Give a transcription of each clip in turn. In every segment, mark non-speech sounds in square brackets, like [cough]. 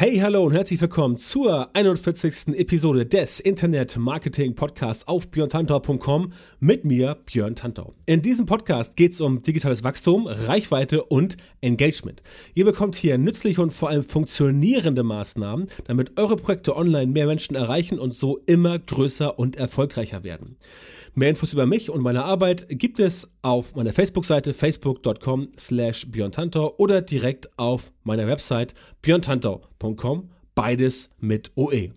Hey, hallo und herzlich willkommen zur 41. Episode des Internet Marketing Podcasts auf björntantau.com mit mir, Björn Tantau. In diesem Podcast geht es um digitales Wachstum, Reichweite und Engagement. Ihr bekommt hier nützliche und vor allem funktionierende Maßnahmen, damit eure Projekte online mehr Menschen erreichen und so immer größer und erfolgreicher werden. Mehr Infos über mich und meine Arbeit gibt es auf meiner Facebook-Seite facebook.com slash oder direkt auf meiner Website björntantau.com, beides mit OE.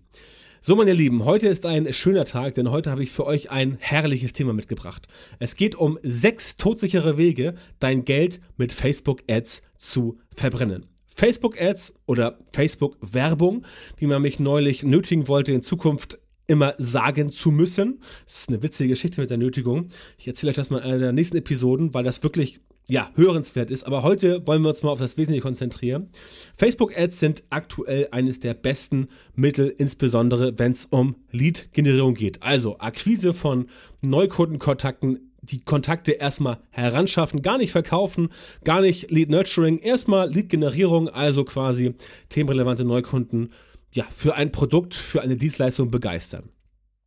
So, meine Lieben, heute ist ein schöner Tag, denn heute habe ich für euch ein herrliches Thema mitgebracht. Es geht um sechs todsichere Wege, dein Geld mit Facebook Ads zu verbrennen. Facebook Ads oder Facebook Werbung, wie man mich neulich nötigen wollte, in Zukunft immer sagen zu müssen. Das ist eine witzige Geschichte mit der Nötigung. Ich erzähle euch das mal in einer der nächsten Episoden, weil das wirklich ja, hörenswert ist. Aber heute wollen wir uns mal auf das Wesentliche konzentrieren. Facebook-Ads sind aktuell eines der besten Mittel, insbesondere wenn es um Lead-Generierung geht. Also Akquise von Neukundenkontakten die Kontakte erstmal heranschaffen, gar nicht verkaufen, gar nicht Lead Nurturing, erstmal Lead Generierung, also quasi themenrelevante Neukunden ja, für ein Produkt, für eine Dienstleistung begeistern.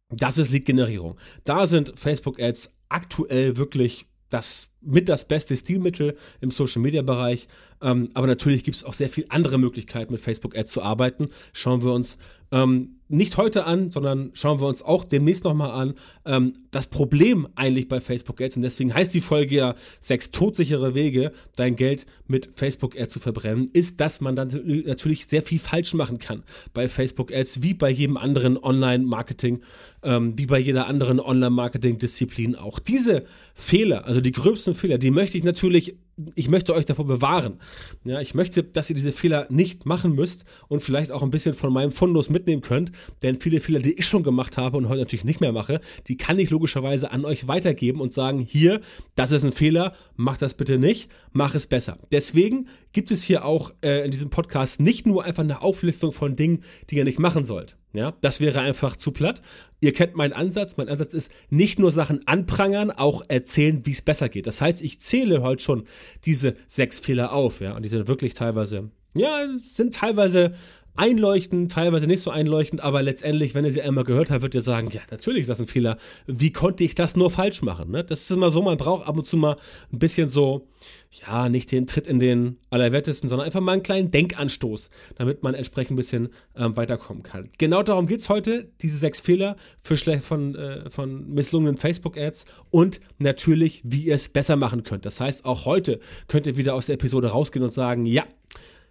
Das ist Lead-Generierung. Da sind Facebook-Ads aktuell wirklich das mit das beste Stilmittel im Social Media Bereich. Ähm, aber natürlich gibt es auch sehr viele andere Möglichkeiten, mit Facebook Ads zu arbeiten. Schauen wir uns ähm, nicht heute an, sondern schauen wir uns auch demnächst nochmal an. Ähm, das Problem eigentlich bei Facebook Ads, und deswegen heißt die Folge ja sechs todsichere Wege, dein Geld mit Facebook Ads zu verbrennen, ist, dass man dann natürlich sehr viel falsch machen kann bei Facebook Ads, wie bei jedem anderen Online-Marketing, ähm, wie bei jeder anderen Online-Marketing-Disziplin auch. Diese Fehler, also die gröbsten Fehler, die möchte ich natürlich ich möchte euch davor bewahren. Ja, ich möchte, dass ihr diese Fehler nicht machen müsst und vielleicht auch ein bisschen von meinem Fundus mitnehmen könnt, denn viele Fehler, die ich schon gemacht habe und heute natürlich nicht mehr mache, die kann ich logischerweise an euch weitergeben und sagen, hier, das ist ein Fehler, mach das bitte nicht, mach es besser. Deswegen gibt es hier auch äh, in diesem Podcast nicht nur einfach eine Auflistung von Dingen, die ihr nicht machen sollt. Ja, das wäre einfach zu platt. Ihr kennt meinen Ansatz. Mein Ansatz ist nicht nur Sachen anprangern, auch erzählen, wie es besser geht. Das heißt, ich zähle heute schon diese sechs Fehler auf, ja, und die sind wirklich teilweise, ja, sind teilweise einleuchtend, teilweise nicht so einleuchtend, aber letztendlich, wenn ihr sie einmal gehört habt, wird ihr sagen, ja, natürlich ist das ein Fehler. Wie konnte ich das nur falsch machen? Ne? Das ist immer so, man braucht ab und zu mal ein bisschen so, ja, nicht den Tritt in den Allerwertesten, sondern einfach mal einen kleinen Denkanstoß, damit man entsprechend ein bisschen ähm, weiterkommen kann. Genau darum geht's heute, diese sechs Fehler für schlecht von, äh, von misslungenen Facebook-Ads und natürlich, wie ihr es besser machen könnt. Das heißt, auch heute könnt ihr wieder aus der Episode rausgehen und sagen, ja,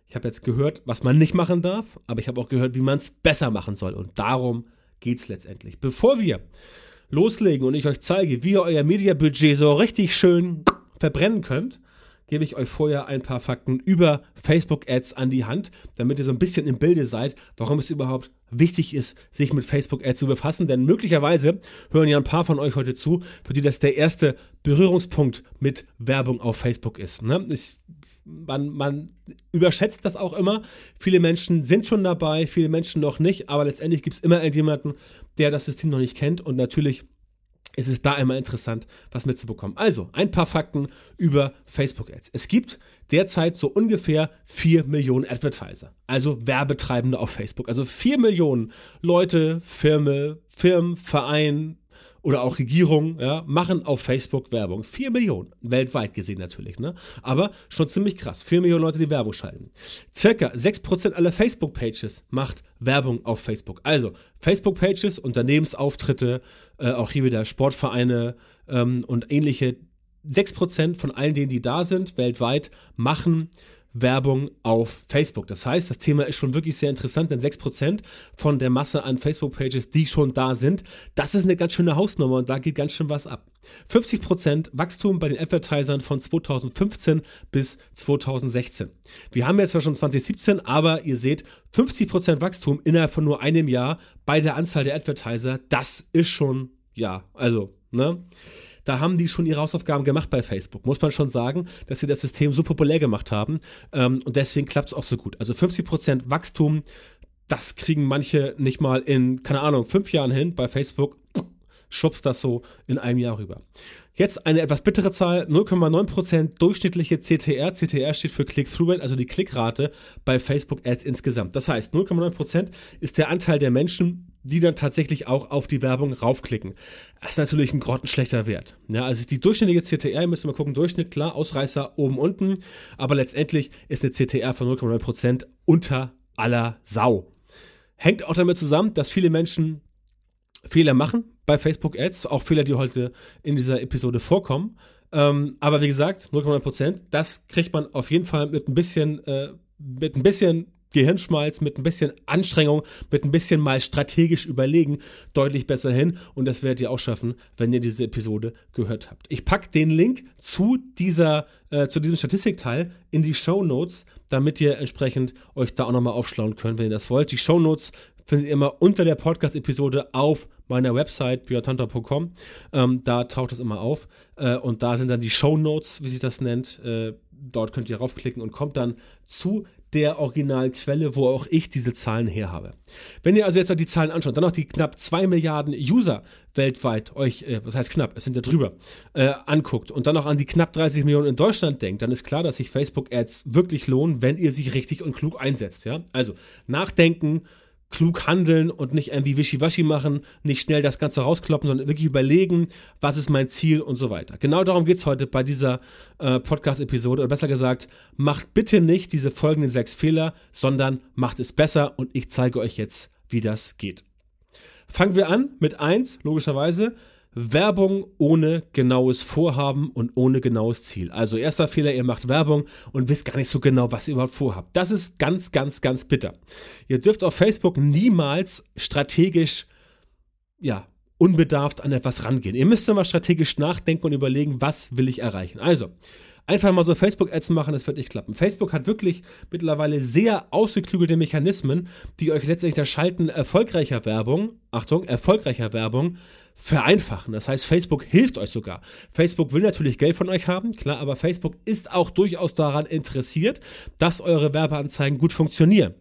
ich habe jetzt gehört, was man nicht machen darf, aber ich habe auch gehört, wie man es besser machen soll. Und darum geht es letztendlich. Bevor wir loslegen und ich euch zeige, wie ihr euer Mediabudget so richtig schön verbrennen könnt, gebe ich euch vorher ein paar Fakten über Facebook-Ads an die Hand, damit ihr so ein bisschen im Bilde seid, warum es überhaupt wichtig ist, sich mit Facebook-Ads zu befassen. Denn möglicherweise hören ja ein paar von euch heute zu, für die das der erste Berührungspunkt mit Werbung auf Facebook ist. Ne? Ich man, man überschätzt das auch immer. Viele Menschen sind schon dabei, viele Menschen noch nicht, aber letztendlich gibt es immer irgendjemanden, der das System noch nicht kennt und natürlich ist es da einmal interessant, was mitzubekommen. Also, ein paar Fakten über Facebook-Ads. Es gibt derzeit so ungefähr 4 Millionen Advertiser, also Werbetreibende auf Facebook. Also 4 Millionen Leute, Firmen, Firmen, Vereine, oder auch Regierungen ja, machen auf Facebook Werbung. Vier Millionen, weltweit gesehen natürlich, ne? Aber schon ziemlich krass. Vier Millionen Leute, die Werbung schalten. Circa sechs Prozent aller Facebook-Pages macht Werbung auf Facebook. Also Facebook-Pages, Unternehmensauftritte, äh, auch hier wieder Sportvereine ähm, und ähnliche. Sechs Prozent von allen denen, die da sind, weltweit, machen Werbung auf Facebook. Das heißt, das Thema ist schon wirklich sehr interessant, denn 6% von der Masse an Facebook-Pages, die schon da sind, das ist eine ganz schöne Hausnummer und da geht ganz schön was ab. 50% Wachstum bei den Advertisern von 2015 bis 2016. Wir haben jetzt zwar schon 2017, aber ihr seht, 50% Wachstum innerhalb von nur einem Jahr bei der Anzahl der Advertiser, das ist schon, ja, also, ne? Da haben die schon ihre Hausaufgaben gemacht bei Facebook. Muss man schon sagen, dass sie das System so populär gemacht haben. Ähm, und deswegen klappt es auch so gut. Also 50% Wachstum, das kriegen manche nicht mal in, keine Ahnung, fünf Jahren hin bei Facebook. Schwupps das so in einem Jahr rüber. Jetzt eine etwas bittere Zahl, 0,9% durchschnittliche CTR. CTR steht für Click-Through-Rate, also die Klickrate bei Facebook Ads insgesamt. Das heißt, 0,9% ist der Anteil der Menschen, die dann tatsächlich auch auf die Werbung raufklicken. Das ist natürlich ein grottenschlechter Wert. Ja, also die durchschnittliche CTR, müsst mal gucken, Durchschnitt, klar, Ausreißer oben, unten, aber letztendlich ist eine CTR von 0,9% unter aller Sau. Hängt auch damit zusammen, dass viele Menschen Fehler machen bei Facebook Ads, auch Fehler, die heute in dieser Episode vorkommen. Ähm, aber wie gesagt, 0,9%, das kriegt man auf jeden Fall mit ein bisschen, äh, mit ein bisschen Gehirnschmalz, mit ein bisschen Anstrengung, mit ein bisschen mal strategisch überlegen, deutlich besser hin. Und das werdet ihr auch schaffen, wenn ihr diese Episode gehört habt. Ich packe den Link zu dieser, äh, zu diesem Statistikteil in die Show Notes, damit ihr entsprechend euch da auch nochmal aufschlauen könnt, wenn ihr das wollt. Die Show Notes findet ihr immer unter der Podcast-Episode auf meiner Website, björntanta.com. Ähm, da taucht es immer auf. Äh, und da sind dann die Show Notes, wie sich das nennt. Äh, dort könnt ihr raufklicken und kommt dann zu der Originalquelle, wo auch ich diese Zahlen her habe. Wenn ihr also jetzt noch die Zahlen anschaut, dann noch die knapp zwei Milliarden User weltweit euch, äh, was heißt knapp, es sind ja drüber, äh, anguckt und dann noch an die knapp 30 Millionen in Deutschland denkt, dann ist klar, dass sich Facebook-Ads wirklich lohnen, wenn ihr sie richtig und klug einsetzt. Ja? Also nachdenken, klug handeln und nicht irgendwie wischiwaschi machen, nicht schnell das Ganze rauskloppen, sondern wirklich überlegen, was ist mein Ziel und so weiter. Genau darum geht's heute bei dieser äh, Podcast-Episode. Oder besser gesagt, macht bitte nicht diese folgenden sechs Fehler, sondern macht es besser und ich zeige euch jetzt, wie das geht. Fangen wir an mit eins, logischerweise. Werbung ohne genaues Vorhaben und ohne genaues Ziel. Also erster Fehler, ihr macht Werbung und wisst gar nicht so genau, was ihr überhaupt vorhabt. Das ist ganz, ganz, ganz bitter. Ihr dürft auf Facebook niemals strategisch, ja, unbedarft an etwas rangehen. Ihr müsst immer strategisch nachdenken und überlegen, was will ich erreichen. Also, einfach mal so Facebook-Ads machen, das wird nicht klappen. Facebook hat wirklich mittlerweile sehr ausgeklügelte Mechanismen, die euch letztendlich das Schalten erfolgreicher Werbung, Achtung, erfolgreicher Werbung vereinfachen. Das heißt, Facebook hilft euch sogar. Facebook will natürlich Geld von euch haben, klar, aber Facebook ist auch durchaus daran interessiert, dass eure Werbeanzeigen gut funktionieren.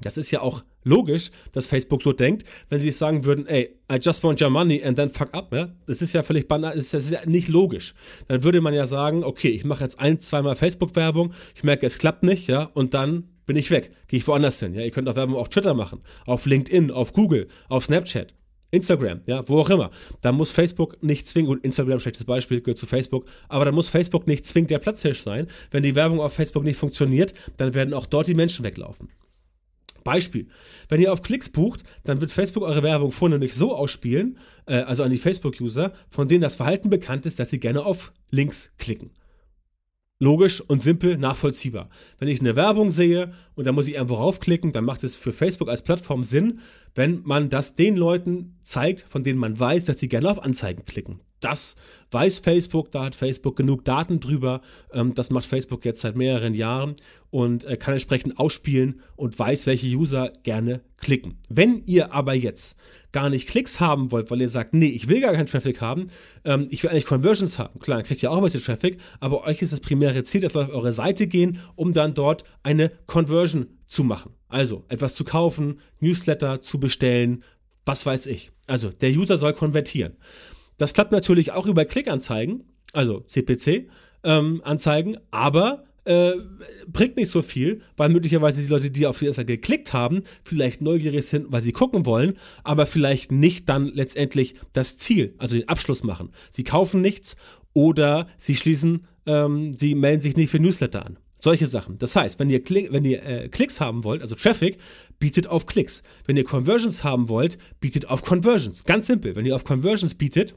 Das ist ja auch logisch, dass Facebook so denkt, wenn sie sagen würden, ey, I just want your money and then fuck up, ja. Das ist ja völlig banal, das ist ja nicht logisch. Dann würde man ja sagen, okay, ich mache jetzt ein, zweimal Facebook-Werbung, ich merke, es klappt nicht, ja, und dann bin ich weg, gehe ich woanders hin, ja. Ihr könnt auch Werbung auf Twitter machen, auf LinkedIn, auf Google, auf Snapchat. Instagram, ja, wo auch immer. Da muss Facebook nicht zwingend, gut, Instagram, schlechtes Beispiel, gehört zu Facebook, aber da muss Facebook nicht zwingend der Platzhirsch sein. Wenn die Werbung auf Facebook nicht funktioniert, dann werden auch dort die Menschen weglaufen. Beispiel. Wenn ihr auf Klicks bucht, dann wird Facebook eure Werbung vornehmlich so ausspielen, äh, also an die Facebook-User, von denen das Verhalten bekannt ist, dass sie gerne auf Links klicken logisch und simpel nachvollziehbar. Wenn ich eine Werbung sehe und da muss ich irgendwo raufklicken, dann macht es für Facebook als Plattform Sinn, wenn man das den Leuten zeigt, von denen man weiß, dass sie gerne auf Anzeigen klicken. Das weiß Facebook, da hat Facebook genug Daten drüber. Ähm, das macht Facebook jetzt seit mehreren Jahren und äh, kann entsprechend ausspielen und weiß, welche User gerne klicken. Wenn ihr aber jetzt gar nicht Klicks haben wollt, weil ihr sagt, nee, ich will gar keinen Traffic haben, ähm, ich will eigentlich Conversions haben. Klar, dann kriegt ihr auch ein bisschen Traffic, aber euch ist das primäre Ziel, dass wir auf eure Seite gehen, um dann dort eine Conversion zu machen. Also etwas zu kaufen, Newsletter zu bestellen, was weiß ich. Also der User soll konvertieren. Das klappt natürlich auch über Klickanzeigen, also CPC ähm, Anzeigen, aber äh, bringt nicht so viel, weil möglicherweise die Leute, die auf die erste geklickt haben, vielleicht neugierig sind, weil sie gucken wollen, aber vielleicht nicht dann letztendlich das Ziel, also den Abschluss machen. Sie kaufen nichts oder sie schließen, ähm, sie melden sich nicht für Newsletter an. Solche Sachen. Das heißt, wenn ihr, Klick, wenn ihr äh, Klicks haben wollt, also Traffic, bietet auf Klicks. Wenn ihr Conversions haben wollt, bietet auf Conversions. Ganz simpel. Wenn ihr auf Conversions bietet,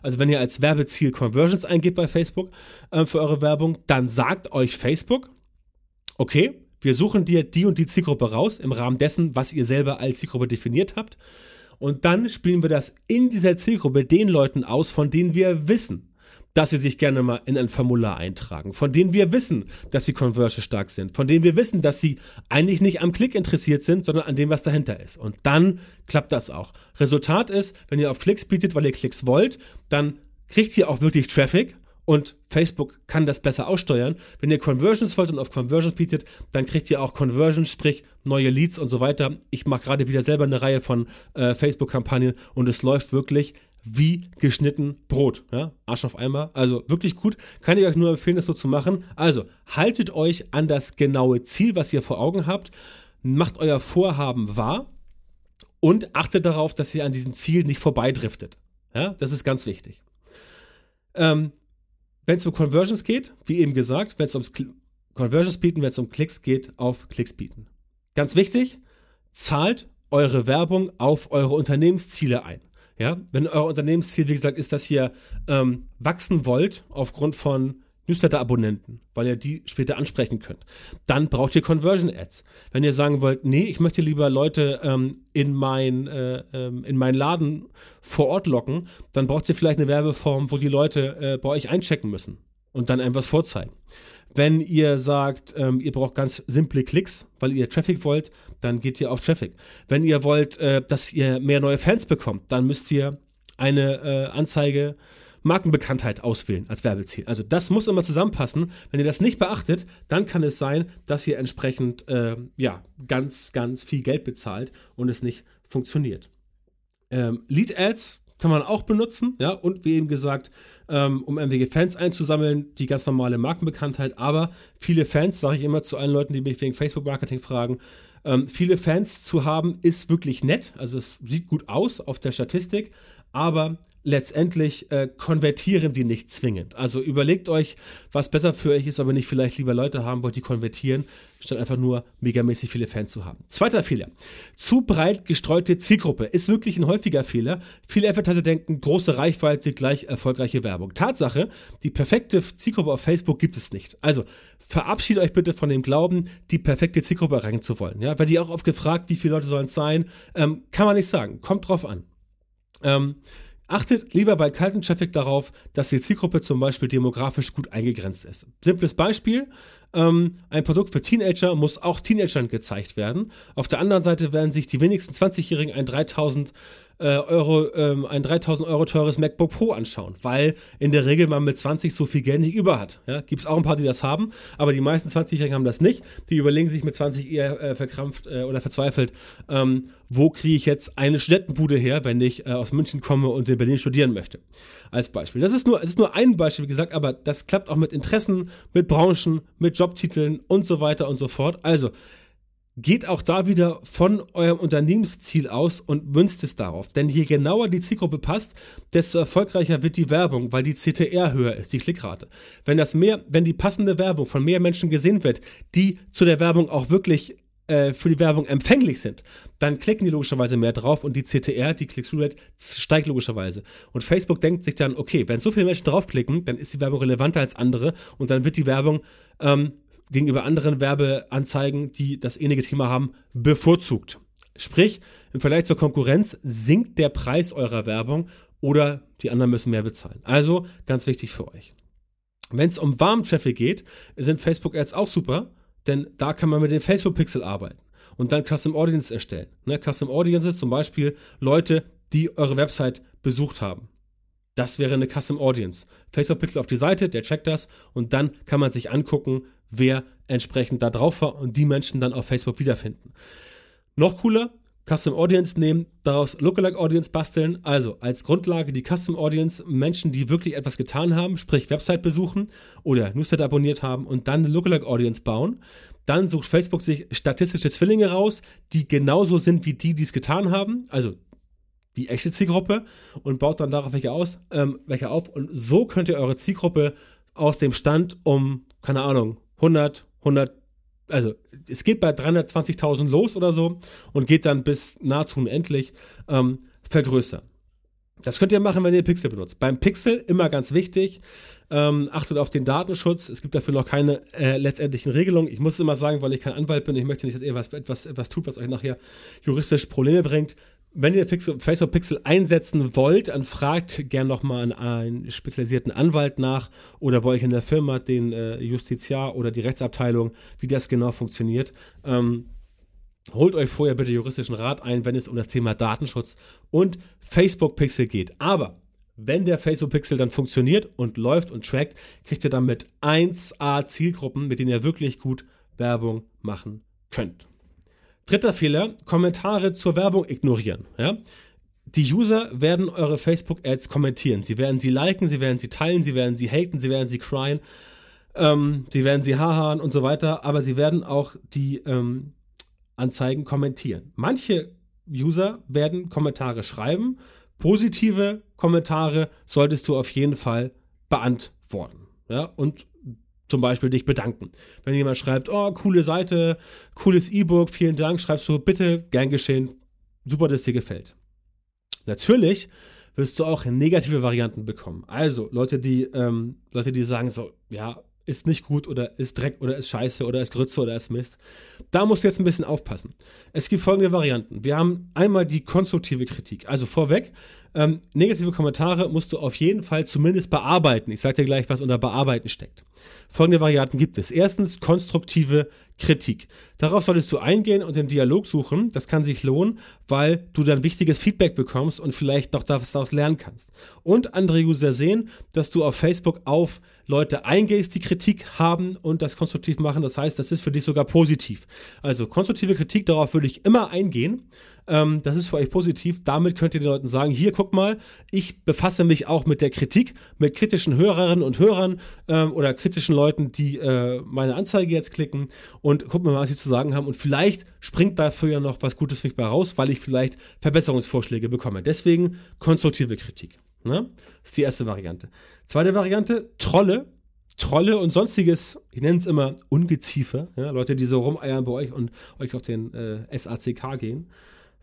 also wenn ihr als Werbeziel Conversions eingebt bei Facebook äh, für eure Werbung, dann sagt euch Facebook, okay, wir suchen dir die und die Zielgruppe raus im Rahmen dessen, was ihr selber als Zielgruppe definiert habt. Und dann spielen wir das in dieser Zielgruppe den Leuten aus, von denen wir wissen, dass sie sich gerne mal in ein Formular eintragen, von denen wir wissen, dass sie conversion stark sind, von denen wir wissen, dass sie eigentlich nicht am Klick interessiert sind, sondern an dem, was dahinter ist. Und dann klappt das auch. Resultat ist, wenn ihr auf Klicks bietet, weil ihr Klicks wollt, dann kriegt ihr auch wirklich Traffic und Facebook kann das besser aussteuern. Wenn ihr Conversions wollt und auf Conversions bietet, dann kriegt ihr auch Conversions, sprich neue Leads und so weiter. Ich mache gerade wieder selber eine Reihe von äh, Facebook-Kampagnen und es läuft wirklich wie geschnitten Brot. Ja? Arsch auf Eimer. Also wirklich gut. Kann ich euch nur empfehlen, das so zu machen. Also haltet euch an das genaue Ziel, was ihr vor Augen habt. Macht euer Vorhaben wahr und achtet darauf, dass ihr an diesem Ziel nicht vorbeidriftet. Ja? Das ist ganz wichtig. Ähm, wenn es um Conversions geht, wie eben gesagt, wenn es ums Kl Conversions bieten, wenn es um Klicks geht, auf Klicks bieten. Ganz wichtig, zahlt eure Werbung auf eure Unternehmensziele ein. Ja, wenn euer Unternehmensziel, wie gesagt, ist, dass ihr ähm, wachsen wollt aufgrund von Newsletter-Abonnenten, weil ihr die später ansprechen könnt. Dann braucht ihr Conversion-Ads. Wenn ihr sagen wollt, nee, ich möchte lieber Leute ähm, in, mein, äh, ähm, in meinen Laden vor Ort locken, dann braucht ihr vielleicht eine Werbeform, wo die Leute äh, bei euch einchecken müssen und dann etwas vorzeigen. Wenn ihr sagt, ähm, ihr braucht ganz simple Klicks, weil ihr Traffic wollt, dann geht ihr auf Traffic. Wenn ihr wollt, äh, dass ihr mehr neue Fans bekommt, dann müsst ihr eine äh, Anzeige Markenbekanntheit auswählen als Werbeziel. Also das muss immer zusammenpassen. Wenn ihr das nicht beachtet, dann kann es sein, dass ihr entsprechend äh, ja ganz ganz viel Geld bezahlt und es nicht funktioniert. Ähm, Lead Ads kann man auch benutzen, ja, und wie eben gesagt, ähm, um irgendwelche Fans einzusammeln, die ganz normale Markenbekanntheit, aber viele Fans, sage ich immer zu allen Leuten, die mich wegen Facebook-Marketing fragen, ähm, viele Fans zu haben, ist wirklich nett, also es sieht gut aus auf der Statistik, aber letztendlich äh, konvertieren die nicht zwingend. Also überlegt euch, was besser für euch ist, aber nicht vielleicht lieber Leute haben wollt, die konvertieren, statt einfach nur megamäßig viele Fans zu haben. Zweiter Fehler. Zu breit gestreute Zielgruppe ist wirklich ein häufiger Fehler. Viele Advertiser denken, große Reichweite gleich erfolgreiche Werbung. Tatsache, die perfekte Zielgruppe auf Facebook gibt es nicht. Also verabschiedet euch bitte von dem Glauben, die perfekte Zielgruppe erreichen zu wollen. Ja, weil die auch oft gefragt, wie viele Leute sollen es sein, ähm, kann man nicht sagen. Kommt drauf an. Ähm, Achtet lieber bei kaltem Traffic darauf, dass die Zielgruppe zum Beispiel demografisch gut eingegrenzt ist. Simples Beispiel, ähm, ein Produkt für Teenager muss auch Teenagern gezeigt werden. Auf der anderen Seite werden sich die wenigsten 20-Jährigen ein 3000 äh, Euro, ähm, ein 3000 Euro teures MacBook Pro anschauen, weil in der Regel man mit 20 so viel Geld nicht über hat. Ja, Gibt es auch ein paar, die das haben, aber die meisten 20-Jährigen haben das nicht. Die überlegen sich mit 20 eher äh, verkrampft äh, oder verzweifelt, ähm, wo kriege ich jetzt eine Studentenbude her, wenn ich äh, aus München komme und in Berlin studieren möchte. Als Beispiel. Das ist nur, es ist nur ein Beispiel, wie gesagt, aber das klappt auch mit Interessen, mit Branchen, mit Jobtiteln und so weiter und so fort. Also, geht auch da wieder von eurem Unternehmensziel aus und münzt es darauf. Denn je genauer die Zielgruppe passt, desto erfolgreicher wird die Werbung, weil die CTR höher ist, die Klickrate. Wenn das mehr, wenn die passende Werbung von mehr Menschen gesehen wird, die zu der Werbung auch wirklich äh, für die Werbung empfänglich sind, dann klicken die logischerweise mehr drauf und die CTR, die Click-Through-Rate, steigt logischerweise. Und Facebook denkt sich dann, okay, wenn so viele Menschen draufklicken, dann ist die Werbung relevanter als andere und dann wird die Werbung ähm, gegenüber anderen Werbeanzeigen, die das ähnliche Thema haben, bevorzugt. Sprich, im Vergleich zur Konkurrenz sinkt der Preis eurer Werbung oder die anderen müssen mehr bezahlen. Also ganz wichtig für euch. Wenn es um warmen Traffic geht, sind Facebook Ads auch super, denn da kann man mit dem Facebook Pixel arbeiten und dann Custom Audience erstellen. Ne, Custom Audiences zum Beispiel Leute, die eure Website besucht haben. Das wäre eine Custom Audience. Facebook Pixel auf die Seite, der checkt das und dann kann man sich angucken, wer entsprechend da drauf war und die Menschen dann auf Facebook wiederfinden. Noch cooler, Custom Audience nehmen, daraus Lookalike Audience basteln, also als Grundlage die Custom Audience Menschen, die wirklich etwas getan haben, sprich Website besuchen oder Newsletter abonniert haben und dann eine Lookalike Audience bauen. Dann sucht Facebook sich statistische Zwillinge raus, die genauso sind wie die, die es getan haben, also die echte Zielgruppe und baut dann darauf welche aus, ähm, welche auf und so könnt ihr eure Zielgruppe aus dem Stand um, keine Ahnung, 100, 100, also es geht bei 320.000 los oder so und geht dann bis nahezu unendlich ähm, vergrößern. Das könnt ihr machen, wenn ihr Pixel benutzt. Beim Pixel immer ganz wichtig, ähm, achtet auf den Datenschutz. Es gibt dafür noch keine äh, letztendlichen Regelungen. Ich muss es immer sagen, weil ich kein Anwalt bin. Ich möchte nicht, dass ihr was, etwas, etwas tut, was euch nachher juristisch Probleme bringt. Wenn ihr Pixel, Facebook Pixel einsetzen wollt, dann fragt gern nochmal an einen spezialisierten Anwalt nach oder bei euch in der Firma den äh, Justiziar oder die Rechtsabteilung, wie das genau funktioniert. Ähm, Holt euch vorher bitte juristischen Rat ein, wenn es um das Thema Datenschutz und Facebook Pixel geht. Aber wenn der Facebook Pixel dann funktioniert und läuft und trackt, kriegt ihr damit 1A Zielgruppen, mit denen ihr wirklich gut Werbung machen könnt. Dritter Fehler, Kommentare zur Werbung ignorieren. Ja? Die User werden eure Facebook-Ads kommentieren. Sie werden sie liken, sie werden sie teilen, sie werden sie haten, sie werden sie cryen, ähm, sie werden sie hahaen und so weiter, aber sie werden auch die ähm, Anzeigen kommentieren. Manche User werden Kommentare schreiben. Positive Kommentare solltest du auf jeden Fall beantworten. Ja, und zum Beispiel dich bedanken. Wenn jemand schreibt, oh, coole Seite, cooles E-Book, vielen Dank, schreibst du bitte, gern geschehen, super, dass dir gefällt. Natürlich wirst du auch negative Varianten bekommen. Also Leute, die ähm, Leute, die sagen so, ja, ist nicht gut oder ist Dreck oder ist Scheiße oder ist Grütze oder ist Mist. Da musst du jetzt ein bisschen aufpassen. Es gibt folgende Varianten. Wir haben einmal die konstruktive Kritik. Also vorweg, ähm, negative Kommentare musst du auf jeden Fall zumindest bearbeiten. Ich sage dir gleich, was unter bearbeiten steckt. Folgende Varianten gibt es. Erstens konstruktive Kritik. Darauf solltest du eingehen und den Dialog suchen. Das kann sich lohnen, weil du dann wichtiges Feedback bekommst und vielleicht noch daraus lernen kannst. Und andere User sehen, dass du auf Facebook auf Leute eingehst, die Kritik haben und das konstruktiv machen. Das heißt, das ist für dich sogar positiv. Also konstruktive Kritik, darauf würde ich immer eingehen. Ähm, das ist für euch positiv. Damit könnt ihr den Leuten sagen, hier, guck mal, ich befasse mich auch mit der Kritik, mit kritischen Hörerinnen und Hörern ähm, oder kritischen Leuten, die äh, meine Anzeige jetzt klicken und guck mal, was sie zu sagen haben. Und vielleicht springt dafür ja noch was Gutes für mich bei raus, weil ich vielleicht Verbesserungsvorschläge bekomme. Deswegen konstruktive Kritik. Ne? Das ist die erste Variante. Zweite Variante, Trolle. Trolle und sonstiges, ich nenne es immer Ungeziefer, ja, Leute, die so rumeiern bei euch und euch auf den äh, SACK gehen.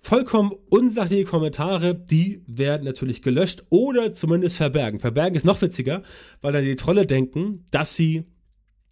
Vollkommen unsachliche Kommentare, die werden natürlich gelöscht oder zumindest verbergen. Verbergen ist noch witziger, weil dann die Trolle denken, dass sie,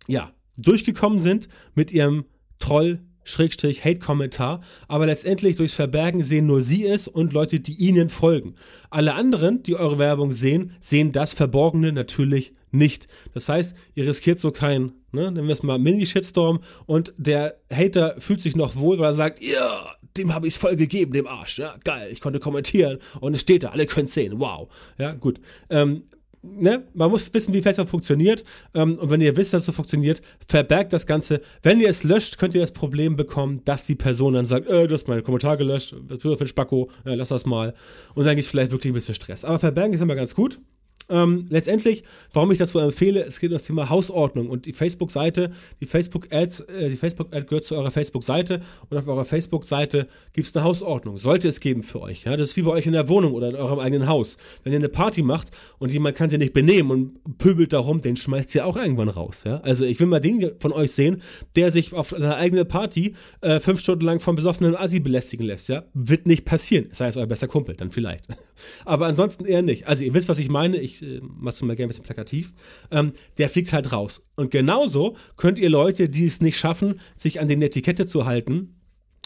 ja, durchgekommen sind mit ihrem Troll Schrägstrich Hate-Kommentar, aber letztendlich durchs Verbergen sehen nur sie es und Leute, die ihnen folgen. Alle anderen, die eure Werbung sehen, sehen das Verborgene natürlich nicht. Das heißt, ihr riskiert so keinen, ne, nennen wir es mal Mini-Shitstorm und der Hater fühlt sich noch wohl, weil er sagt, ja, dem habe ich es voll gegeben, dem Arsch, ja, geil, ich konnte kommentieren und es steht da, alle können sehen, wow, ja, gut. Ähm, ne, man muss wissen, wie Facebook funktioniert. Ähm, und wenn ihr wisst, dass es so funktioniert, verbergt das Ganze. Wenn ihr es löscht, könnt ihr das Problem bekommen, dass die Person dann sagt, äh, du hast meinen Kommentar gelöscht, was für ein Spacko, ja, lass das mal. Und dann gibt es vielleicht wirklich ein bisschen Stress. Aber verbergen ist immer ganz gut. Ähm, letztendlich, warum ich das so empfehle, es geht um das Thema Hausordnung und die Facebook-Seite, die Facebook-Ads, äh, die Facebook-Ad gehört zu eurer Facebook-Seite und auf eurer Facebook-Seite gibt es eine Hausordnung. Sollte es geben für euch. Ja? Das ist wie bei euch in der Wohnung oder in eurem eigenen Haus. Wenn ihr eine Party macht und jemand kann sich nicht benehmen und pöbelt darum, den schmeißt ihr auch irgendwann raus. Ja? Also ich will mal den von euch sehen, der sich auf einer eigenen Party äh, fünf Stunden lang vom besoffenen Assi belästigen lässt. Ja? Wird nicht passieren. Sei es euer bester Kumpel, dann vielleicht. [laughs] Aber ansonsten eher nicht. Also ihr wisst, was ich meine. Ich äh, mach's mal gerne ein bisschen plakativ. Ähm, der fliegt halt raus. Und genauso könnt ihr Leute, die es nicht schaffen, sich an den Etikette zu halten,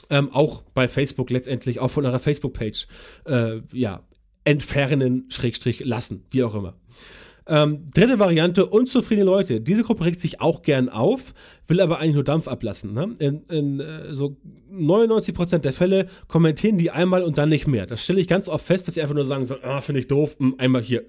ähm, auch bei Facebook letztendlich, auch von eurer Facebook-Page, äh, ja, entfernen, Schrägstrich lassen, wie auch immer. Ähm, dritte Variante, unzufriedene Leute. Diese Gruppe regt sich auch gern auf, will aber eigentlich nur Dampf ablassen. Ne? In, in äh, so 99% der Fälle kommentieren die einmal und dann nicht mehr. Das stelle ich ganz oft fest, dass sie einfach nur sagen, so, ah, finde ich doof, hm, einmal hier,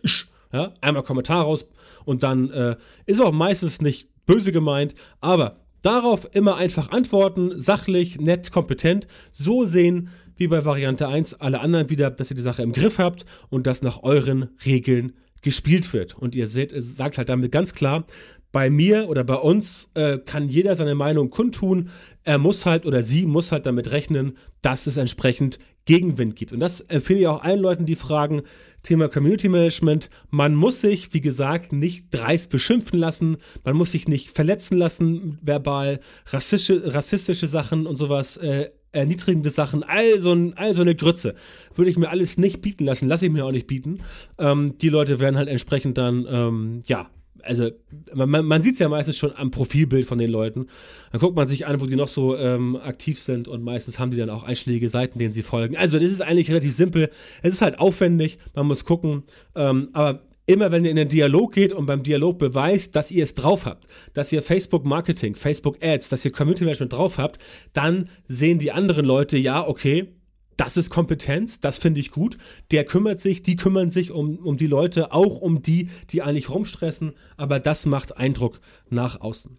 ja? einmal Kommentar raus und dann äh, ist auch meistens nicht böse gemeint, aber darauf immer einfach antworten, sachlich, nett, kompetent, so sehen, wie bei Variante 1 alle anderen wieder, dass ihr die Sache im Griff habt und das nach euren Regeln gespielt wird. Und ihr seht, es sagt halt damit ganz klar, bei mir oder bei uns äh, kann jeder seine Meinung kundtun. Er muss halt oder sie muss halt damit rechnen, dass es entsprechend Gegenwind gibt. Und das empfehle ich auch allen Leuten, die fragen, Thema Community Management. Man muss sich, wie gesagt, nicht dreist beschimpfen lassen. Man muss sich nicht verletzen lassen, verbal, rassistische, rassistische Sachen und sowas. Äh, erniedrigende Sachen, all so, ein, all so eine Grütze. Würde ich mir alles nicht bieten lassen, lasse ich mir auch nicht bieten. Ähm, die Leute werden halt entsprechend dann, ähm, ja, also man, man sieht es ja meistens schon am Profilbild von den Leuten. Dann guckt man sich an, wo die noch so ähm, aktiv sind und meistens haben die dann auch einschlägige Seiten, denen sie folgen. Also das ist eigentlich relativ simpel. Es ist halt aufwendig, man muss gucken. Ähm, aber immer wenn ihr in den Dialog geht und beim Dialog beweist, dass ihr es drauf habt, dass ihr Facebook Marketing, Facebook Ads, dass ihr Community Management drauf habt, dann sehen die anderen Leute, ja, okay, das ist Kompetenz, das finde ich gut. Der kümmert sich, die kümmern sich um, um die Leute, auch um die, die eigentlich rumstressen, aber das macht Eindruck nach außen.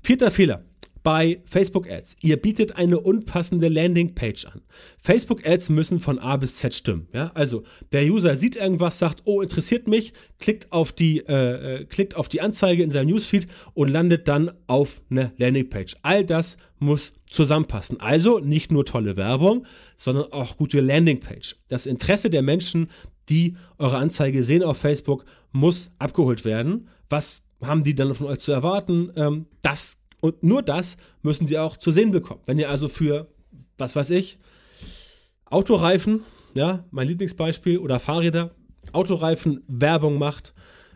Vierter Fehler bei Facebook Ads. Ihr bietet eine unpassende Landingpage an. Facebook Ads müssen von A bis Z stimmen. Ja? Also der User sieht irgendwas, sagt, oh, interessiert mich, klickt auf die, äh, äh, klickt auf die Anzeige in seinem Newsfeed und landet dann auf eine Landingpage. All das muss zusammenpassen. Also nicht nur tolle Werbung, sondern auch gute Landingpage. Das Interesse der Menschen, die eure Anzeige sehen auf Facebook, muss abgeholt werden. Was haben die dann von euch zu erwarten? Ähm, das und nur das müssen sie auch zu sehen bekommen. Wenn ihr also für, was weiß ich, Autoreifen, ja, mein Lieblingsbeispiel, oder Fahrräder, Autoreifen Werbung macht,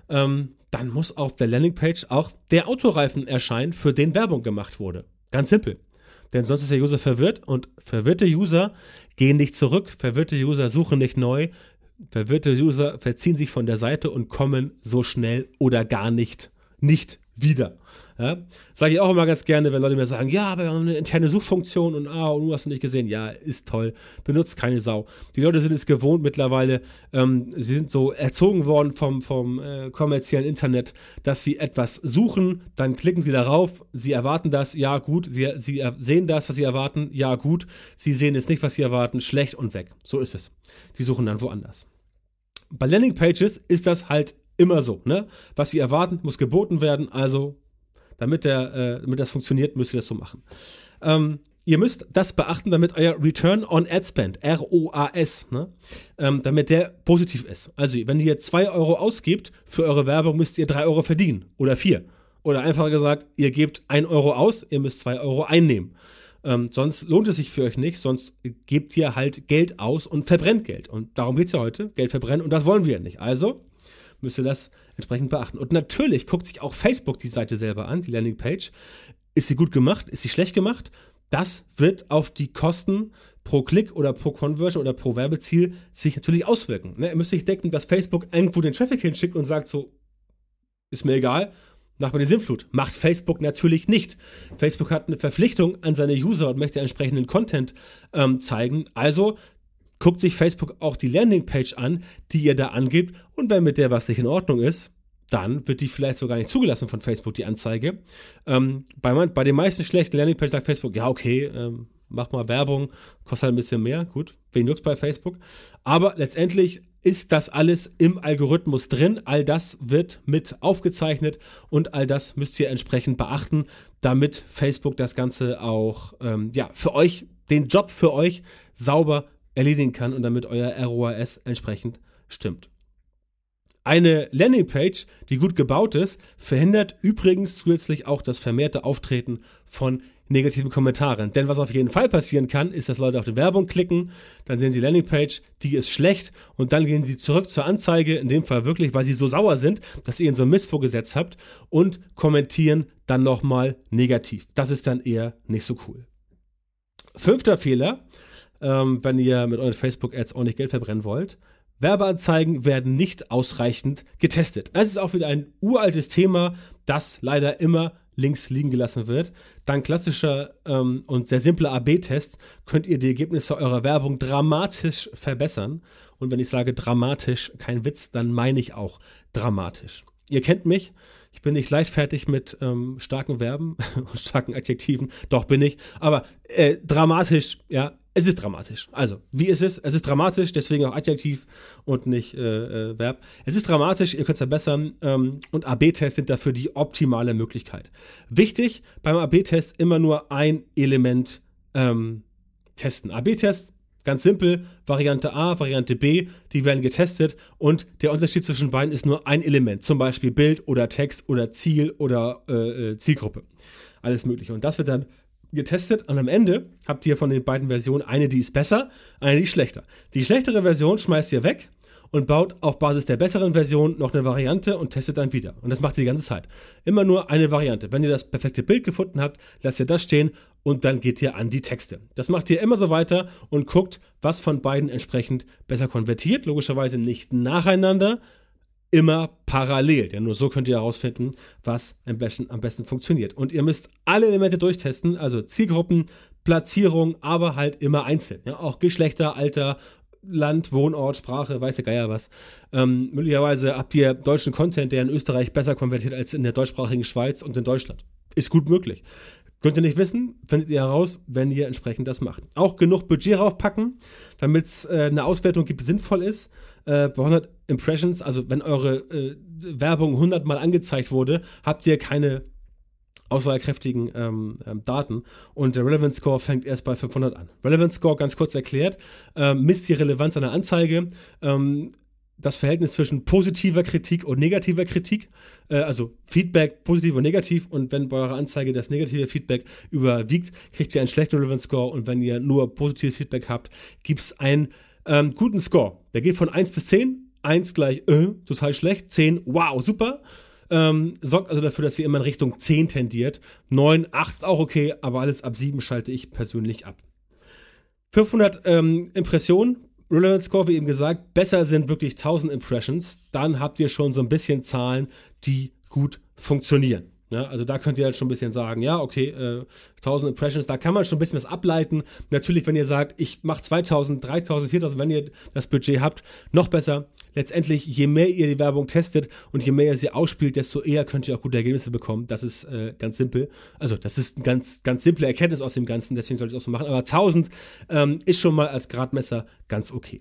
ähm, dann muss auf der Landingpage auch der Autoreifen erscheinen, für den Werbung gemacht wurde. Ganz simpel. Denn sonst ist der User verwirrt und verwirrte User gehen nicht zurück, verwirrte User suchen nicht neu, verwirrte User verziehen sich von der Seite und kommen so schnell oder gar nicht, nicht wieder. Ja? Sage ich auch immer ganz gerne, wenn Leute mir sagen, ja, aber wir haben eine interne Suchfunktion und ah, und du hast du nicht gesehen. Ja, ist toll. Benutzt keine Sau. Die Leute sind es gewohnt mittlerweile. Ähm, sie sind so erzogen worden vom, vom äh, kommerziellen Internet, dass sie etwas suchen, dann klicken sie darauf, sie erwarten das, ja, gut. Sie, sie sehen das, was sie erwarten, ja, gut. Sie sehen es nicht, was sie erwarten, schlecht und weg. So ist es. Die suchen dann woanders. Bei Landingpages ist das halt immer so. Ne? Was sie erwarten, muss geboten werden, also damit, der, äh, damit das funktioniert, müsst ihr das so machen. Ähm, ihr müsst das beachten, damit euer Return on Ad Spend, ROAS, ne, ähm, damit der positiv ist. Also, wenn ihr zwei Euro ausgibt für eure Werbung, müsst ihr drei Euro verdienen oder vier. Oder einfacher gesagt, ihr gebt ein Euro aus, ihr müsst zwei Euro einnehmen. Ähm, sonst lohnt es sich für euch nicht, sonst gebt ihr halt Geld aus und verbrennt Geld. Und darum geht's ja heute, Geld verbrennen und das wollen wir nicht. Also müsst ihr das entsprechend beachten. Und natürlich guckt sich auch Facebook die Seite selber an, die Landingpage. Ist sie gut gemacht? Ist sie schlecht gemacht? Das wird auf die Kosten pro Klick oder pro Conversion oder pro Werbeziel sich natürlich auswirken. Ne? Ihr müsst sich denken, dass Facebook irgendwo den Traffic hinschickt und sagt so, ist mir egal, mach mal die Sinnflut. Macht Facebook natürlich nicht. Facebook hat eine Verpflichtung an seine User und möchte entsprechenden Content ähm, zeigen. Also guckt sich Facebook auch die Landingpage an, die ihr da angebt und wenn mit der was nicht in Ordnung ist, dann wird die vielleicht sogar nicht zugelassen von Facebook, die Anzeige. Ähm, bei, bei den meisten schlechten Landingpages sagt Facebook, ja, okay, ähm, mach mal Werbung, kostet halt ein bisschen mehr, gut, wen nutzt bei Facebook. Aber letztendlich ist das alles im Algorithmus drin. All das wird mit aufgezeichnet und all das müsst ihr entsprechend beachten, damit Facebook das Ganze auch ähm, ja, für euch, den Job für euch sauber erledigen kann und damit euer ROAS entsprechend stimmt. Eine Landingpage, die gut gebaut ist, verhindert übrigens zusätzlich auch das vermehrte Auftreten von negativen Kommentaren. Denn was auf jeden Fall passieren kann, ist, dass Leute auf die Werbung klicken, dann sehen sie Landingpage, die ist schlecht und dann gehen sie zurück zur Anzeige, in dem Fall wirklich, weil sie so sauer sind, dass ihr ihnen so ein Mist vorgesetzt habt und kommentieren dann nochmal negativ. Das ist dann eher nicht so cool. Fünfter Fehler, ähm, wenn ihr mit euren Facebook-Ads ordentlich Geld verbrennen wollt. Werbeanzeigen werden nicht ausreichend getestet. Das ist auch wieder ein uraltes Thema, das leider immer links liegen gelassen wird. Dank klassischer ähm, und sehr simpler AB-Tests könnt ihr die Ergebnisse eurer Werbung dramatisch verbessern. Und wenn ich sage dramatisch, kein Witz, dann meine ich auch dramatisch. Ihr kennt mich. Ich bin nicht leichtfertig mit ähm, starken Verben [laughs] und starken Adjektiven. Doch bin ich. Aber äh, dramatisch, ja, es ist dramatisch. Also, wie ist es? Es ist dramatisch, deswegen auch Adjektiv und nicht äh, äh, Verb. Es ist dramatisch, ihr könnt es verbessern ähm, und AB-Tests sind dafür die optimale Möglichkeit. Wichtig, beim AB-Test immer nur ein Element ähm, testen. AB-Test, ganz simpel, Variante A, Variante B, die werden getestet und der Unterschied zwischen beiden ist nur ein Element, zum Beispiel Bild oder Text oder Ziel oder äh, äh Zielgruppe. Alles mögliche. Und das wird dann getestet und am Ende habt ihr von den beiden Versionen eine, die ist besser, eine, die ist schlechter. Die schlechtere Version schmeißt ihr weg und baut auf Basis der besseren Version noch eine Variante und testet dann wieder. Und das macht ihr die ganze Zeit. Immer nur eine Variante. Wenn ihr das perfekte Bild gefunden habt, lasst ihr das stehen und dann geht ihr an die Texte. Das macht ihr immer so weiter und guckt, was von beiden entsprechend besser konvertiert. Logischerweise nicht nacheinander, immer parallel. Denn nur so könnt ihr herausfinden, was am besten, am besten funktioniert. Und ihr müsst alle Elemente durchtesten, also Zielgruppen, Platzierung, aber halt immer einzeln. Ja, auch Geschlechter, Alter Land, Wohnort, Sprache, weiß der Geier was. Ähm, möglicherweise habt ihr deutschen Content, der in Österreich besser konvertiert als in der deutschsprachigen Schweiz und in Deutschland. Ist gut möglich. Könnt ihr nicht wissen, findet ihr heraus, wenn ihr entsprechend das macht. Auch genug Budget raufpacken, damit es äh, eine Auswertung gibt, sinnvoll ist. Äh, bei 100 Impressions, also wenn eure äh, Werbung 100 Mal angezeigt wurde, habt ihr keine aussagekräftigen ähm, ähm, Daten. Und der Relevance Score fängt erst bei 500 an. Relevance Score, ganz kurz erklärt, ähm, misst die Relevanz einer Anzeige, ähm, das Verhältnis zwischen positiver Kritik und negativer Kritik, äh, also Feedback positiv und negativ. Und wenn bei eurer Anzeige das negative Feedback überwiegt, kriegt ihr einen schlechten Relevance Score. Und wenn ihr nur positives Feedback habt, gibt's einen ähm, guten Score. Der geht von 1 bis 10, 1 gleich äh, total schlecht, 10 wow, super ähm, sorgt also dafür, dass sie immer in Richtung 10 tendiert. 9, 8 ist auch okay, aber alles ab 7 schalte ich persönlich ab. 500 ähm, Impressionen, Relevance Score, wie eben gesagt, besser sind wirklich 1000 Impressions. Dann habt ihr schon so ein bisschen Zahlen, die gut funktionieren. Ja, also da könnt ihr halt schon ein bisschen sagen, ja, okay, äh, 1000 Impressions, da kann man schon ein bisschen was ableiten. Natürlich, wenn ihr sagt, ich mache 2000, 3000, 4000, wenn ihr das Budget habt, noch besser. Letztendlich, je mehr ihr die Werbung testet und je mehr ihr sie ausspielt, desto eher könnt ihr auch gute Ergebnisse bekommen. Das ist äh, ganz simpel. Also das ist ein ganz, ganz simple Erkenntnis aus dem Ganzen, deswegen sollte ich es auch so machen. Aber 1000 ähm, ist schon mal als Gradmesser ganz okay.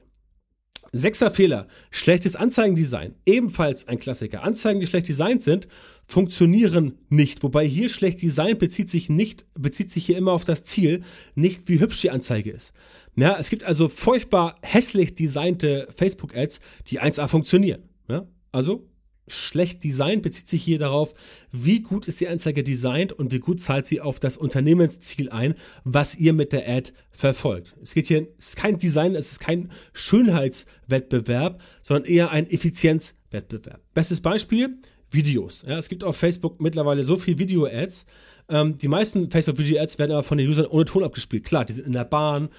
Sechster Fehler, schlechtes Anzeigendesign. Ebenfalls ein Klassiker. Anzeigen, die schlecht designt sind, funktionieren nicht. Wobei hier schlecht designt bezieht sich nicht, bezieht sich hier immer auf das Ziel, nicht wie hübsch die Anzeige ist. Ja, es gibt also furchtbar hässlich designte Facebook-Ads, die 1A funktionieren. Ja, also schlecht designt bezieht sich hier darauf, wie gut ist die Anzeige designt und wie gut zahlt sie auf das Unternehmensziel ein, was ihr mit der Ad verfolgt. Es geht hier, es ist kein Design, es ist kein Schönheitswettbewerb, sondern eher ein Effizienzwettbewerb. Bestes Beispiel, Videos. Ja, es gibt auf Facebook mittlerweile so viel Video-Ads. Ähm, die meisten Facebook-Video-Ads werden aber von den Usern ohne Ton abgespielt. Klar, die sind in der Bahn,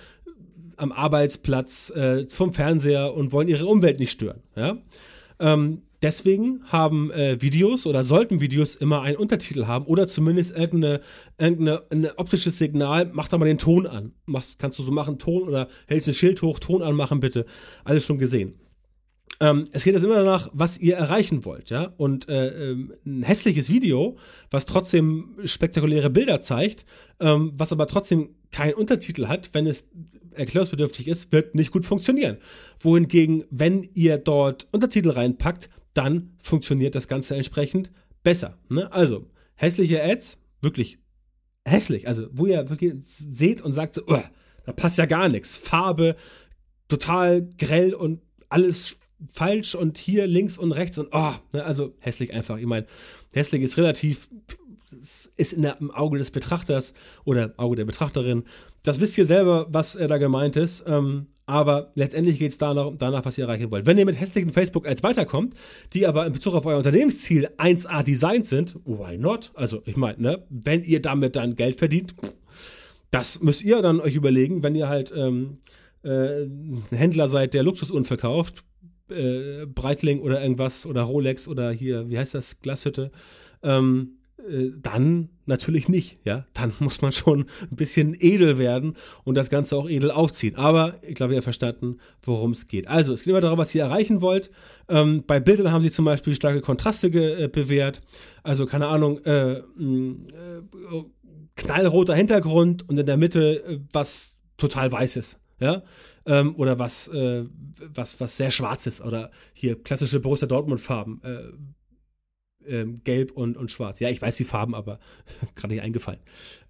am Arbeitsplatz, äh, vom Fernseher und wollen ihre Umwelt nicht stören. Ja? Ähm, Deswegen haben äh, Videos oder sollten Videos immer einen Untertitel haben oder zumindest irgendeine, irgendeine optisches Signal. Mach da mal den Ton an. Machst, kannst du so machen, Ton oder hältst ein Schild hoch, Ton anmachen bitte. Alles schon gesehen. Ähm, es geht jetzt immer danach, was ihr erreichen wollt, ja. Und äh, ähm, ein hässliches Video, was trotzdem spektakuläre Bilder zeigt, ähm, was aber trotzdem keinen Untertitel hat, wenn es erklärungsbedürftig ist, wird nicht gut funktionieren. Wohingegen, wenn ihr dort Untertitel reinpackt, dann funktioniert das Ganze entsprechend besser. Ne? Also, hässliche Ads, wirklich hässlich. Also, wo ihr wirklich seht und sagt so, da passt ja gar nichts. Farbe total grell und alles falsch und hier links und rechts und oh, ne? also hässlich einfach. Ich meine, hässlich ist relativ, ist in der, im Auge des Betrachters oder Auge der Betrachterin. Das wisst ihr selber, was äh, da gemeint ist. Ähm, aber letztendlich geht es danach, danach, was ihr erreichen wollt. Wenn ihr mit hässlichen Facebook-Ads weiterkommt, die aber in Bezug auf euer Unternehmensziel 1A designt sind, why not? Also, ich meine, ne, wenn ihr damit dann Geld verdient, das müsst ihr dann euch überlegen, wenn ihr halt ähm, äh, ein Händler seid, der Luxusuhren verkauft, äh, Breitling oder irgendwas oder Rolex oder hier, wie heißt das, Glashütte, ähm, äh, dann natürlich nicht, ja. Dann [laughs] muss man schon ein bisschen edel werden und das Ganze auch edel aufziehen. Aber ich glaube, ihr habt verstanden, worum es geht. Also, es geht immer darum, was ihr erreichen wollt. Ähm, bei Bildern haben sie zum Beispiel starke Kontraste äh, bewährt. Also, keine Ahnung, äh, äh, knallroter Hintergrund und in der Mitte äh, was total weißes, ja. Ähm, oder was, äh, was, was sehr schwarzes oder hier klassische Borussia Dortmund Farben ähm, gelb und, und schwarz. Ja, ich weiß die Farben, aber [laughs] gerade nicht eingefallen.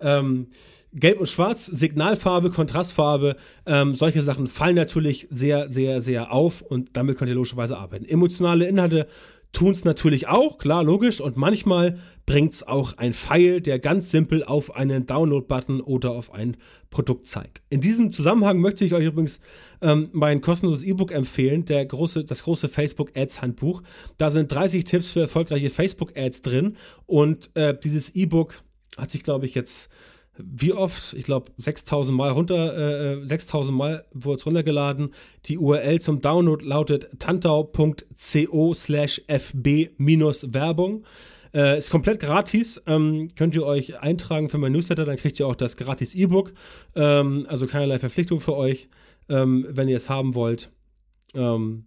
Ähm, gelb und schwarz, Signalfarbe, Kontrastfarbe, ähm, solche Sachen fallen natürlich sehr, sehr, sehr auf und damit könnt ihr logischerweise arbeiten. Emotionale Inhalte, tun es natürlich auch, klar, logisch. Und manchmal bringt es auch ein Pfeil, der ganz simpel auf einen Download-Button oder auf ein Produkt zeigt. In diesem Zusammenhang möchte ich euch übrigens ähm, mein kostenloses E-Book empfehlen, der große, das große Facebook Ads Handbuch. Da sind 30 Tipps für erfolgreiche Facebook Ads drin und äh, dieses E-Book hat sich, glaube ich, jetzt wie oft, ich glaube 6000 Mal runter, äh, 6000 Mal wurde es runtergeladen. Die URL zum Download lautet tantau.co slash fb-werbung. Äh, ist komplett gratis. Ähm, könnt ihr euch eintragen für mein Newsletter, dann kriegt ihr auch das gratis E-Book. Ähm, also keinerlei Verpflichtung für euch, ähm, wenn ihr es haben wollt. Ähm,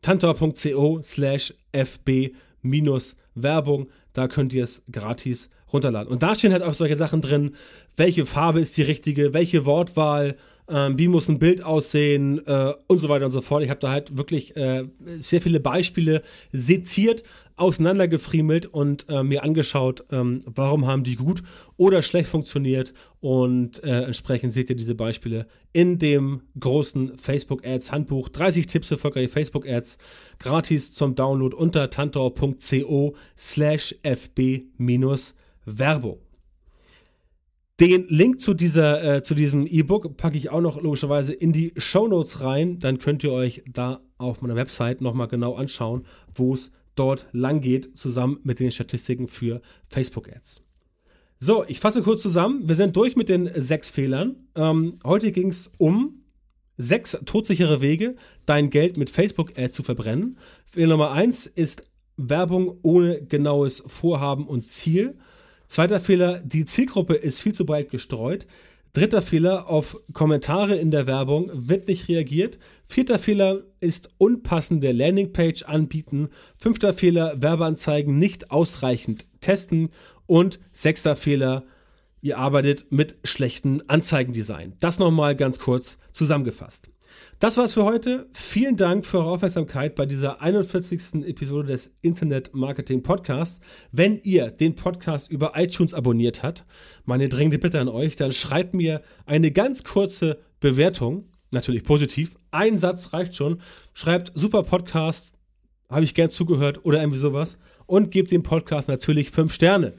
tantor.co slash fb-werbung. Da könnt ihr es gratis runterladen. Und da stehen halt auch solche Sachen drin, welche Farbe ist die richtige, welche Wortwahl, ähm, wie muss ein Bild aussehen? Äh, und so weiter und so fort. Ich habe da halt wirklich äh, sehr viele Beispiele seziert, auseinandergefriemelt und äh, mir angeschaut, ähm, warum haben die gut oder schlecht funktioniert. Und äh, entsprechend seht ihr diese Beispiele in dem großen Facebook Ads Handbuch. 30 Tipps für erfolgreiche Facebook Ads gratis zum Download unter tantor.co slash fb-werbung. Den Link zu dieser, äh, zu diesem E-Book packe ich auch noch logischerweise in die Show Notes rein. Dann könnt ihr euch da auf meiner Website nochmal genau anschauen, wo es dort lang geht, zusammen mit den Statistiken für Facebook Ads. So, ich fasse kurz zusammen. Wir sind durch mit den sechs Fehlern. Ähm, heute ging es um sechs todsichere Wege, dein Geld mit Facebook Ads zu verbrennen. Fehler Nummer eins ist Werbung ohne genaues Vorhaben und Ziel. Zweiter Fehler, die Zielgruppe ist viel zu breit gestreut. Dritter Fehler, auf Kommentare in der Werbung wird nicht reagiert. Vierter Fehler ist unpassende Landingpage anbieten. Fünfter Fehler, Werbeanzeigen nicht ausreichend testen. Und sechster Fehler, ihr arbeitet mit schlechten Anzeigendesign. Das nochmal ganz kurz zusammengefasst. Das war's für heute. Vielen Dank für eure Aufmerksamkeit bei dieser 41. Episode des Internet Marketing Podcasts. Wenn ihr den Podcast über iTunes abonniert habt, meine dringende Bitte an euch, dann schreibt mir eine ganz kurze Bewertung, natürlich positiv. Ein Satz reicht schon. Schreibt super Podcast, habe ich gern zugehört oder irgendwie sowas und gebt dem Podcast natürlich fünf Sterne.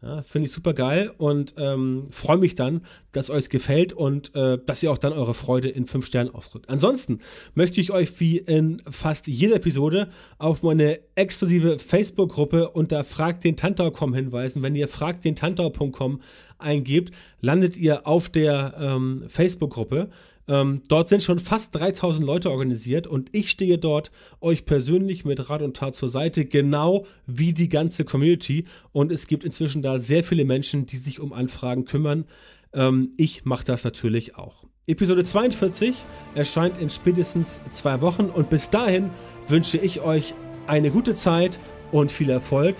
Ja, Finde ich super geil und ähm, freue mich dann, dass euch gefällt und äh, dass ihr auch dann eure Freude in fünf Sternen ausdrückt. Ansonsten möchte ich euch wie in fast jeder Episode auf meine exklusive Facebook-Gruppe unter fragdentantau.com hinweisen. Wenn ihr fragdentantau.com eingebt, landet ihr auf der ähm, Facebook-Gruppe. Ähm, dort sind schon fast 3000 Leute organisiert und ich stehe dort euch persönlich mit Rat und Tat zur Seite, genau wie die ganze Community. Und es gibt inzwischen da sehr viele Menschen, die sich um Anfragen kümmern. Ähm, ich mache das natürlich auch. Episode 42 erscheint in spätestens zwei Wochen und bis dahin wünsche ich euch eine gute Zeit und viel Erfolg.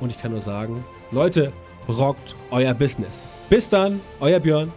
Und ich kann nur sagen, Leute, rockt euer Business. Bis dann, euer Björn.